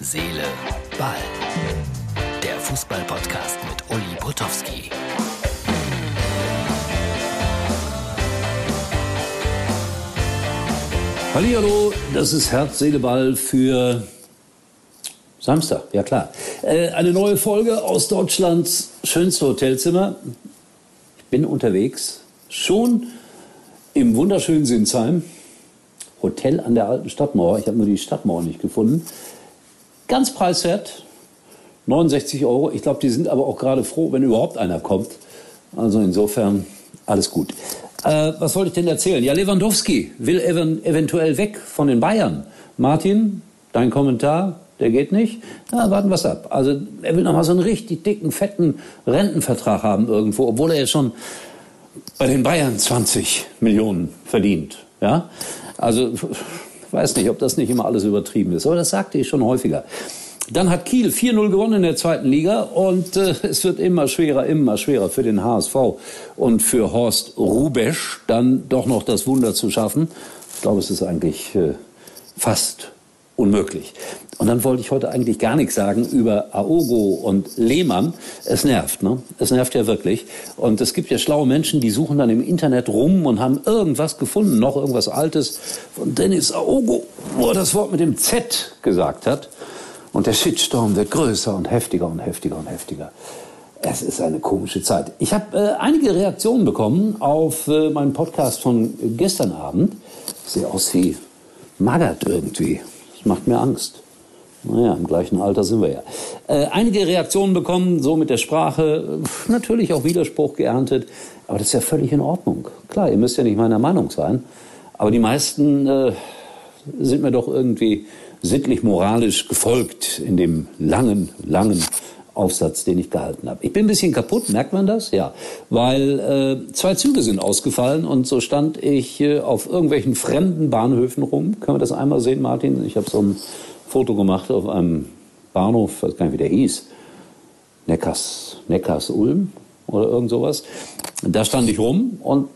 Seele, Ball. Der Fußball-Podcast mit Uli Potowski. Hallo, das ist Herz, Seele, Ball für Samstag, ja klar. Äh, eine neue Folge aus Deutschlands schönste Hotelzimmer. Ich bin unterwegs, schon im wunderschönen Sinsheim. Hotel an der alten Stadtmauer. Ich habe nur die Stadtmauer nicht gefunden. Ganz preiswert, 69 Euro. Ich glaube, die sind aber auch gerade froh, wenn überhaupt einer kommt. Also insofern alles gut. Äh, was wollte ich denn erzählen? Ja, Lewandowski will ev eventuell weg von den Bayern. Martin, dein Kommentar, der geht nicht. Na, warten wir ab. Also er will noch mal so einen richtig dicken, fetten Rentenvertrag haben irgendwo, obwohl er jetzt schon bei den Bayern 20 Millionen verdient. Ja, also weiß nicht, ob das nicht immer alles übertrieben ist, aber das sagte ich schon häufiger. Dann hat Kiel 4-0 gewonnen in der zweiten Liga und äh, es wird immer schwerer, immer schwerer für den HSV und für Horst Rubesch dann doch noch das Wunder zu schaffen. Ich glaube, es ist eigentlich äh, fast unmöglich. Und dann wollte ich heute eigentlich gar nichts sagen über Aogo und Lehmann. Es nervt, ne? Es nervt ja wirklich. Und es gibt ja schlaue Menschen, die suchen dann im Internet rum und haben irgendwas gefunden, noch irgendwas Altes von Dennis Aogo, wo er das Wort mit dem Z gesagt hat. Und der Shitstorm wird größer und heftiger und heftiger und heftiger. Es ist eine komische Zeit. Ich habe äh, einige Reaktionen bekommen auf äh, meinen Podcast von gestern Abend. Sehe aus wie Maggert irgendwie. Das macht mir Angst. Naja, im gleichen Alter sind wir ja. Äh, einige Reaktionen bekommen, so mit der Sprache, natürlich auch Widerspruch geerntet, aber das ist ja völlig in Ordnung. Klar, ihr müsst ja nicht meiner Meinung sein, aber die meisten äh, sind mir doch irgendwie sittlich-moralisch gefolgt in dem langen, langen Aufsatz, den ich gehalten habe. Ich bin ein bisschen kaputt, merkt man das? Ja, weil äh, zwei Züge sind ausgefallen und so stand ich äh, auf irgendwelchen fremden Bahnhöfen rum. Können wir das einmal sehen, Martin? Ich habe so ein Foto gemacht auf einem Bahnhof, weiß gar nicht, wie der hieß. Neckars, Neckars Ulm oder irgend sowas. Da stand ich rum und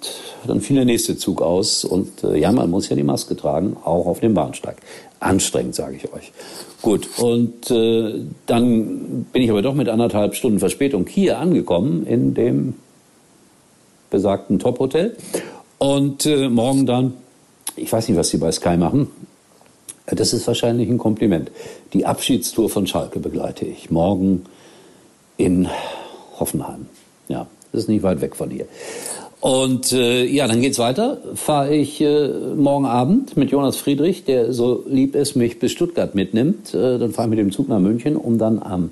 dann fiel der nächste Zug aus. Und äh, ja, man muss ja die Maske tragen, auch auf dem Bahnsteig. Anstrengend, sage ich euch. Gut, und äh, dann bin ich aber doch mit anderthalb Stunden Verspätung hier angekommen in dem besagten Top-Hotel. Und äh, morgen dann, ich weiß nicht, was Sie bei Sky machen, das ist wahrscheinlich ein Kompliment. Die Abschiedstour von Schalke begleite ich morgen in Hoffenheim. Das ist nicht weit weg von hier. Und äh, ja, dann geht's weiter. Fahre ich äh, morgen Abend mit Jonas Friedrich, der so lieb ist, mich bis Stuttgart mitnimmt. Äh, dann fahre ich mit dem Zug nach München, um dann am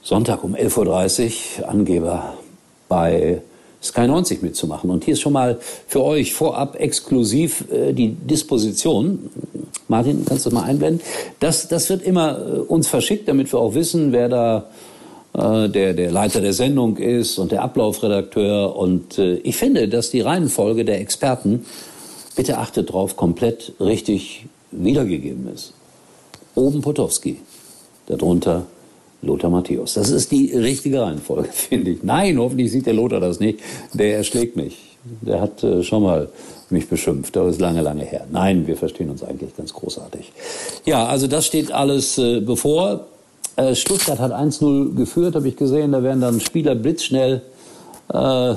Sonntag um 11.30 Uhr Angeber bei Sky 90 mitzumachen. Und hier ist schon mal für euch vorab exklusiv äh, die Disposition. Martin, kannst du das mal einblenden? Das, das wird immer äh, uns verschickt, damit wir auch wissen, wer da der, der Leiter der Sendung ist und der Ablaufredakteur. Und äh, ich finde, dass die Reihenfolge der Experten, bitte achtet drauf, komplett richtig wiedergegeben ist. Oben Potowski, darunter Lothar Matthäus. Das ist die richtige Reihenfolge, finde ich. Nein, hoffentlich sieht der Lothar das nicht. Der erschlägt mich. Der hat äh, schon mal mich beschimpft, aber ist lange, lange her. Nein, wir verstehen uns eigentlich ganz großartig. Ja, also das steht alles äh, bevor. Äh, Stuttgart hat 1-0 geführt, habe ich gesehen. Da werden dann Spieler blitzschnell äh,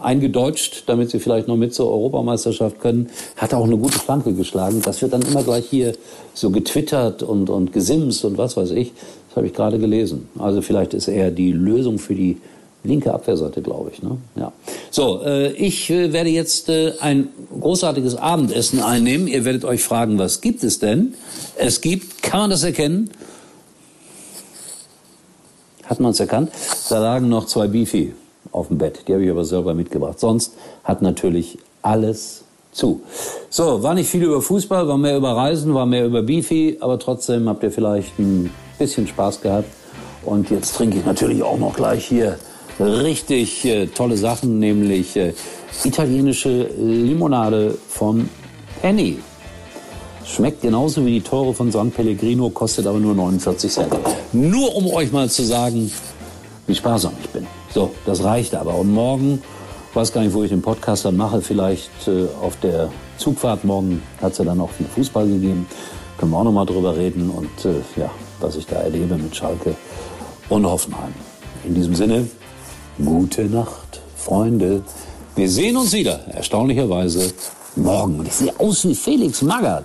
eingedeutscht, damit sie vielleicht noch mit zur Europameisterschaft können. Hat auch eine gute Flanke geschlagen. Das wird dann immer gleich hier so getwittert und, und gesimst und was weiß ich. Das habe ich gerade gelesen. Also vielleicht ist er die Lösung für die linke Abwehrseite, glaube ich. Ne? Ja. So, äh, ich äh, werde jetzt äh, ein großartiges Abendessen einnehmen. Ihr werdet euch fragen, was gibt es denn? Es gibt, kann man das erkennen? Hat man es erkannt? Da lagen noch zwei Beefy auf dem Bett. Die habe ich aber selber mitgebracht. Sonst hat natürlich alles zu. So, war nicht viel über Fußball, war mehr über Reisen, war mehr über Beefy, aber trotzdem habt ihr vielleicht ein bisschen Spaß gehabt. Und jetzt trinke ich natürlich auch noch gleich hier richtig äh, tolle Sachen, nämlich äh, italienische Limonade von Penny. Schmeckt genauso wie die Tore von San Pellegrino, kostet aber nur 49 Cent. Nur um euch mal zu sagen, wie sparsam ich bin. So, das reicht aber. Und morgen, weiß gar nicht, wo ich den Podcast dann mache, vielleicht äh, auf der Zugfahrt morgen hat es ja dann auch viel Fußball gegeben. Können wir auch nochmal drüber reden und äh, ja, was ich da erlebe mit Schalke und Hoffenheim. In diesem Sinne, gute Nacht, Freunde. Wir sehen uns wieder, erstaunlicherweise, morgen. Und ich sehe außen Felix Magath.